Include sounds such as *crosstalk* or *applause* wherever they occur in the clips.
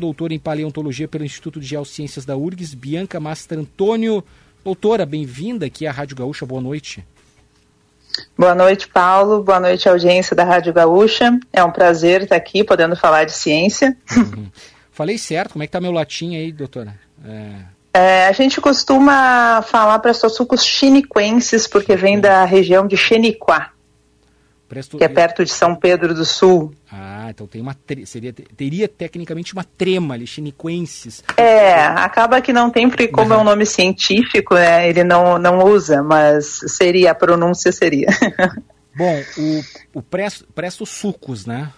doutora em paleontologia pelo Instituto de Geociências da URGS, Bianca Master Antônio. Doutora, bem-vinda aqui à Rádio Gaúcha, boa noite. Boa noite, Paulo. Boa noite, audiência da Rádio Gaúcha. É um prazer estar aqui podendo falar de ciência. Uhum. Falei certo? Como é que tá meu latim aí, doutora? É... É, a gente costuma falar para sucos chiniquenses, porque vem da região de Xeniquá, Presto... que é perto de São Pedro do Sul. Ah, então tem uma tre... seria teria tecnicamente uma trema ali, chiniquenses. É, acaba que não tem, porque como é um nome científico, né, ele não, não usa, mas seria, a pronúncia seria. *laughs* Bom, o, o presto, presto sucos, né?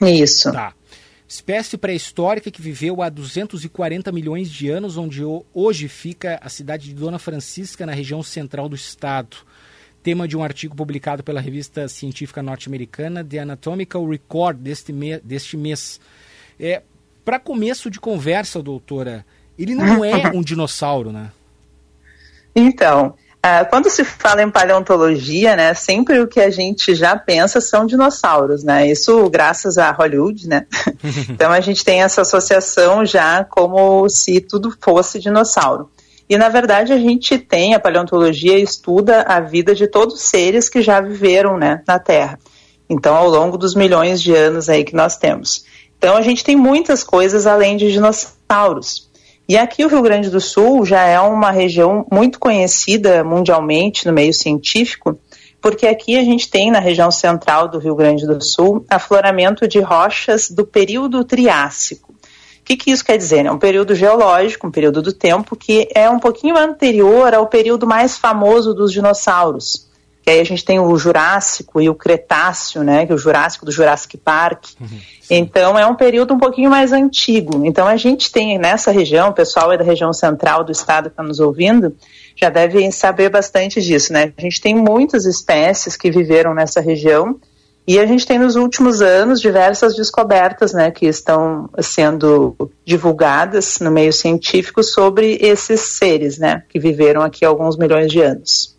Isso. Tá. Espécie pré-histórica que viveu há 240 milhões de anos, onde hoje fica a cidade de Dona Francisca, na região central do estado. Tema de um artigo publicado pela revista científica norte-americana The Anatomical Record deste, me deste mês. É, Para começo de conversa, doutora, ele não é *laughs* um dinossauro, né? Então, Uh, quando se fala em paleontologia, né, sempre o que a gente já pensa são dinossauros, né? Isso graças a Hollywood, né? *laughs* então a gente tem essa associação já como se tudo fosse dinossauro. E na verdade a gente tem a paleontologia estuda a vida de todos os seres que já viveram, né, na Terra. Então ao longo dos milhões de anos aí que nós temos. Então a gente tem muitas coisas além de dinossauros. E aqui o Rio Grande do Sul já é uma região muito conhecida mundialmente no meio científico, porque aqui a gente tem na região central do Rio Grande do Sul afloramento de rochas do período Triássico. O que, que isso quer dizer? É um período geológico, um período do tempo que é um pouquinho anterior ao período mais famoso dos dinossauros que aí a gente tem o Jurássico e o Cretáceo, né, que é o Jurássico do Jurassic Park. Uhum, então é um período um pouquinho mais antigo. Então a gente tem nessa região, o pessoal é da região central do estado que está nos ouvindo, já devem saber bastante disso, né? A gente tem muitas espécies que viveram nessa região e a gente tem nos últimos anos diversas descobertas, né, que estão sendo divulgadas no meio científico sobre esses seres, né, que viveram aqui há alguns milhões de anos.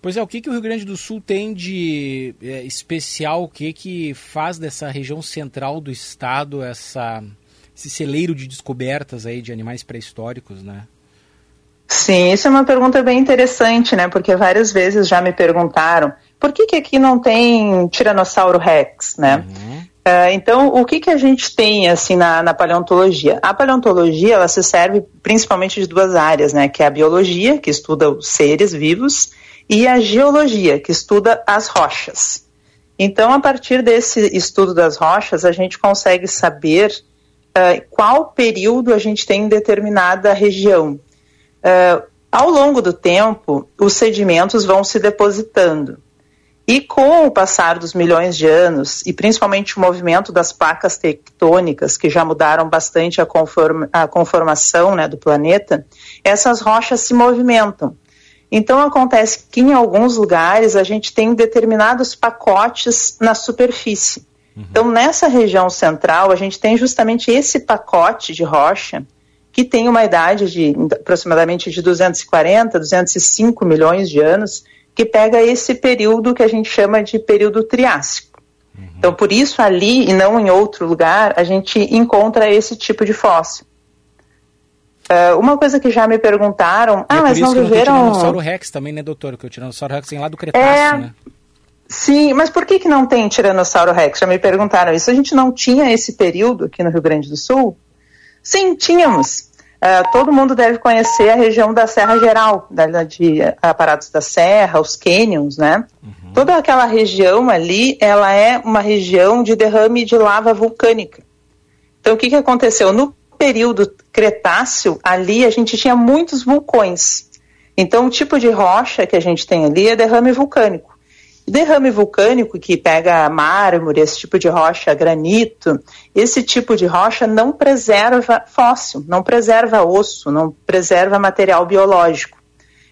Pois é, o que, que o Rio Grande do Sul tem de é, especial? O que, que faz dessa região central do estado essa, esse celeiro de descobertas aí de animais pré-históricos, né? Sim, isso é uma pergunta bem interessante, né? Porque várias vezes já me perguntaram por que, que aqui não tem Tiranossauro Rex, né? Uhum. Uh, então, o que, que a gente tem assim na, na, paleontologia? A paleontologia ela se serve principalmente de duas áreas, né? Que é a biologia, que estuda os seres vivos, e a geologia, que estuda as rochas. Então, a partir desse estudo das rochas, a gente consegue saber uh, qual período a gente tem em determinada região. Uh, ao longo do tempo, os sedimentos vão se depositando. E com o passar dos milhões de anos, e principalmente o movimento das placas tectônicas, que já mudaram bastante a, conform a conformação né, do planeta, essas rochas se movimentam. Então acontece que em alguns lugares a gente tem determinados pacotes na superfície. Uhum. Então nessa região central a gente tem justamente esse pacote de rocha que tem uma idade de aproximadamente de 240, 205 milhões de anos, que pega esse período que a gente chama de período Triássico. Uhum. Então por isso ali e não em outro lugar a gente encontra esse tipo de fóssil. Uh, uma coisa que já me perguntaram, ah, mas não viveram... o Tiranossauro Rex também, né, doutor? Que o Tiranossauro Rex tem lá do Cretáceo, é... né? Sim, mas por que, que não tem Tiranossauro Rex? Já me perguntaram isso. A gente não tinha esse período aqui no Rio Grande do Sul? Sim, tínhamos. Uh, todo mundo deve conhecer a região da Serra Geral, da, de aparatos da Serra, os cânions, né? Uhum. Toda aquela região ali, ela é uma região de derrame de lava vulcânica. Então, o que, que aconteceu? No período Cretáceo, ali a gente tinha muitos vulcões. Então, o tipo de rocha que a gente tem ali é derrame vulcânico. Derrame vulcânico que pega mármore, esse tipo de rocha, granito, esse tipo de rocha não preserva fóssil, não preserva osso, não preserva material biológico.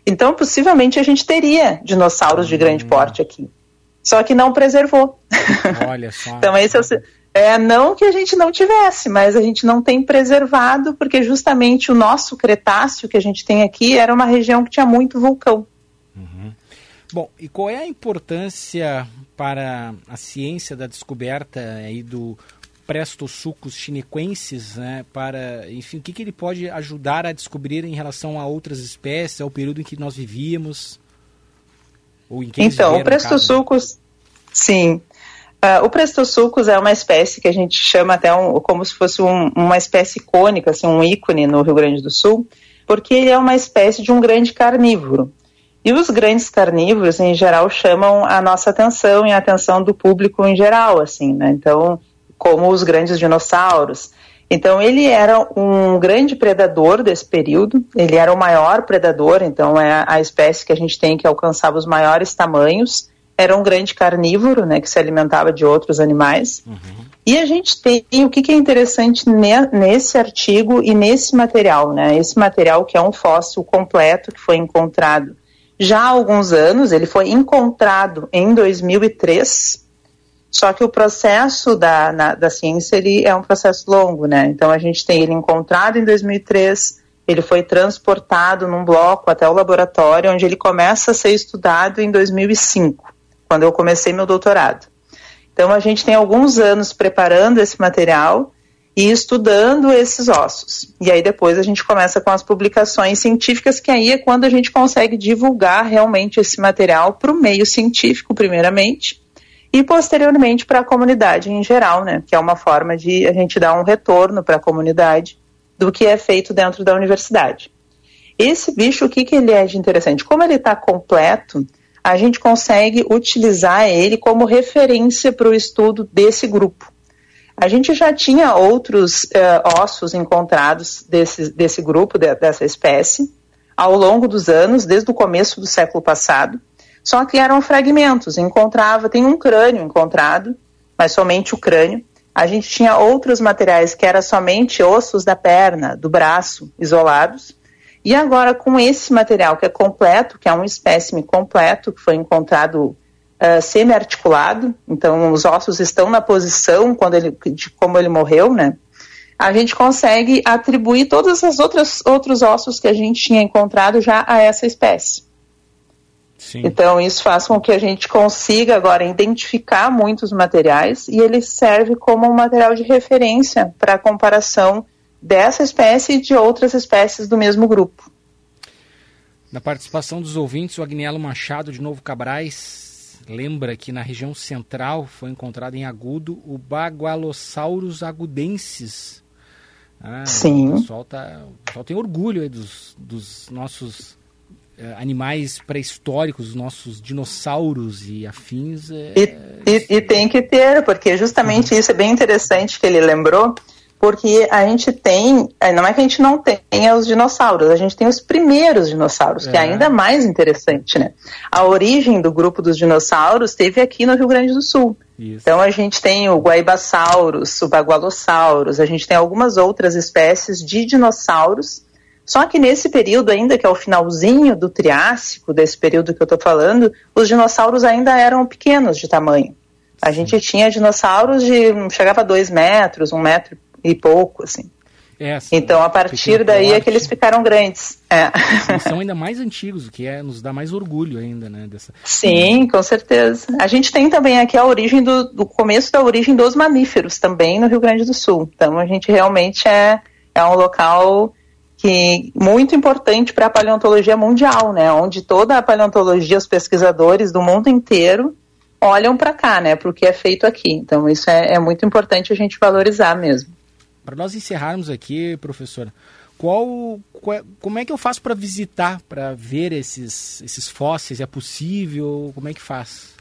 Então, possivelmente, a gente teria dinossauros de grande hum. porte aqui. Só que não preservou. Olha *laughs* só. então, esse é o, é, não que a gente não tivesse, mas a gente não tem preservado, porque justamente o nosso Cretáceo que a gente tem aqui era uma região que tinha muito vulcão. Uhum. Bom, e qual é a importância para a ciência da descoberta aí do prestosucos chinequenses, né, para, enfim, o que, que ele pode ajudar a descobrir em relação a outras espécies, ao período em que nós vivíamos? Ou em que então, o prestosucos, sim. Uh, o prestosucos é uma espécie que a gente chama até um, como se fosse um, uma espécie icônica, assim, um ícone no Rio Grande do Sul, porque ele é uma espécie de um grande carnívoro. E os grandes carnívoros, em geral, chamam a nossa atenção e a atenção do público em geral, assim, né? Então, como os grandes dinossauros. Então, ele era um grande predador desse período, ele era o maior predador, então é a espécie que a gente tem que alcançava os maiores tamanhos. Era um grande carnívoro, né, que se alimentava de outros animais. Uhum. E a gente tem o que, que é interessante ne, nesse artigo e nesse material, né? Esse material que é um fóssil completo que foi encontrado já há alguns anos, ele foi encontrado em 2003, só que o processo da, na, da ciência ele é um processo longo, né? Então a gente tem ele encontrado em 2003, ele foi transportado num bloco até o laboratório, onde ele começa a ser estudado em 2005, quando eu comecei meu doutorado. Então a gente tem alguns anos preparando esse material e estudando esses ossos. E aí depois a gente começa com as publicações científicas, que aí é quando a gente consegue divulgar realmente esse material para o meio científico, primeiramente, e posteriormente para a comunidade em geral, né? Que é uma forma de a gente dar um retorno para a comunidade do que é feito dentro da universidade. Esse bicho, o que, que ele é de interessante? Como ele está completo, a gente consegue utilizar ele como referência para o estudo desse grupo. A gente já tinha outros uh, ossos encontrados desse, desse grupo, de, dessa espécie, ao longo dos anos, desde o começo do século passado, só que eram fragmentos. Encontrava, tem um crânio encontrado, mas somente o crânio. A gente tinha outros materiais que eram somente ossos da perna, do braço, isolados. E agora, com esse material que é completo, que é um espécime completo, que foi encontrado uh, semi-articulado, então os ossos estão na posição quando ele, de como ele morreu, né? A gente consegue atribuir todos os outros, ossos que a gente tinha encontrado já a essa espécie. Sim. Então, isso faz com que a gente consiga agora identificar muitos materiais e ele serve como um material de referência para a comparação dessa espécie e de outras espécies do mesmo grupo. Na participação dos ouvintes, o Agnello Machado de Novo Cabrais lembra que na região central foi encontrado em agudo o Bagualosaurus agudensis. Ah, Sim. O pessoal, tá, o pessoal tem orgulho dos, dos nossos eh, animais pré-históricos, os nossos dinossauros e afins. É, e, e, e, tem que ter, porque justamente uhum. isso é bem interessante que ele lembrou, porque a gente tem, é, não é que a gente não tenha os dinossauros, a gente tem os primeiros dinossauros, é. que é ainda mais interessante, né? A origem do grupo dos dinossauros teve aqui no Rio Grande do Sul. Isso. Então a gente tem o Guaibasaurus, o Bagualosaurus, a gente tem algumas outras espécies de dinossauros. Só que nesse período ainda, que é o finalzinho do Triássico, desse período que eu estou falando, os dinossauros ainda eram pequenos de tamanho. A gente tinha dinossauros de chegava a dois metros, um metro e pouco, assim. É, então, a partir daí é que eles ficaram grandes. É. São *laughs* ainda mais antigos, o que é, nos dá mais orgulho ainda, né? Dessa... Sim, com certeza. A gente tem também aqui a origem do, do começo da origem dos mamíferos também no Rio Grande do Sul. Então, a gente realmente é, é um local que muito importante para a paleontologia mundial, né? Onde toda a paleontologia, os pesquisadores do mundo inteiro olham para cá, né? Para o que é feito aqui. Então, isso é, é muito importante a gente valorizar mesmo. Para nós encerrarmos aqui, professora, qual, qual, como é que eu faço para visitar, para ver esses, esses fósseis? É possível? Como é que faz?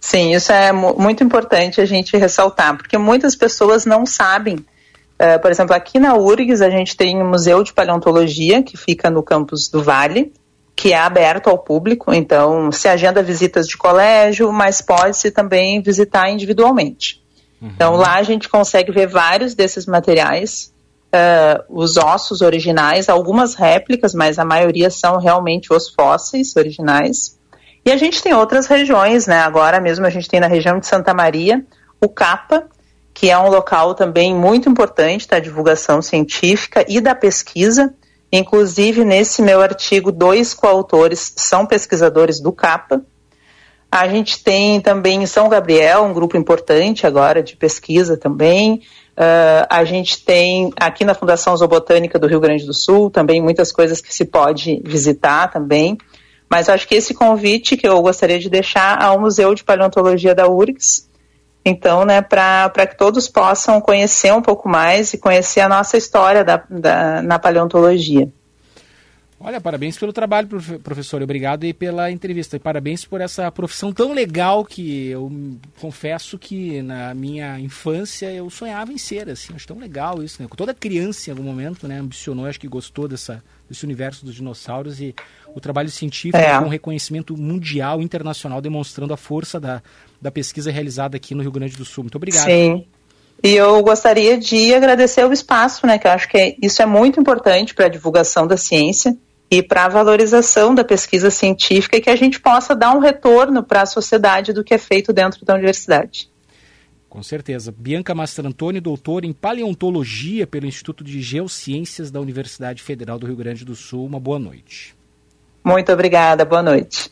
Sim, isso é muito importante a gente ressaltar, porque muitas pessoas não sabem. Uh, por exemplo, aqui na URGS a gente tem um museu de paleontologia que fica no campus do Vale, que é aberto ao público, então se agenda visitas de colégio, mas pode-se também visitar individualmente. Então lá a gente consegue ver vários desses materiais, uh, os ossos originais, algumas réplicas, mas a maioria são realmente os fósseis originais. E a gente tem outras regiões, né? Agora mesmo a gente tem na região de Santa Maria o CAPA, que é um local também muito importante da divulgação científica e da pesquisa. Inclusive, nesse meu artigo, dois coautores são pesquisadores do CAPA. A gente tem também em São Gabriel um grupo importante agora de pesquisa também. Uh, a gente tem aqui na Fundação Zoobotânica do Rio Grande do Sul também muitas coisas que se pode visitar também. Mas acho que esse convite que eu gostaria de deixar ao Museu de Paleontologia da URGS, então, né, para que todos possam conhecer um pouco mais e conhecer a nossa história da, da, na paleontologia. Olha, parabéns pelo trabalho, professor. Obrigado e pela entrevista. E parabéns por essa profissão tão legal que eu confesso que na minha infância eu sonhava em ser, assim. Acho tão legal isso, né? Toda criança em algum momento, né, ambicionou, acho que gostou dessa, desse universo dos dinossauros e o trabalho científico é. com reconhecimento mundial, internacional, demonstrando a força da, da pesquisa realizada aqui no Rio Grande do Sul. Muito obrigado. Sim. E eu gostaria de agradecer o espaço, né, que eu acho que isso é muito importante para a divulgação da ciência e para a valorização da pesquisa científica e que a gente possa dar um retorno para a sociedade do que é feito dentro da universidade. Com certeza. Bianca Mastrantoni, doutora em paleontologia pelo Instituto de Geociências da Universidade Federal do Rio Grande do Sul. Uma boa noite. Muito obrigada, boa noite.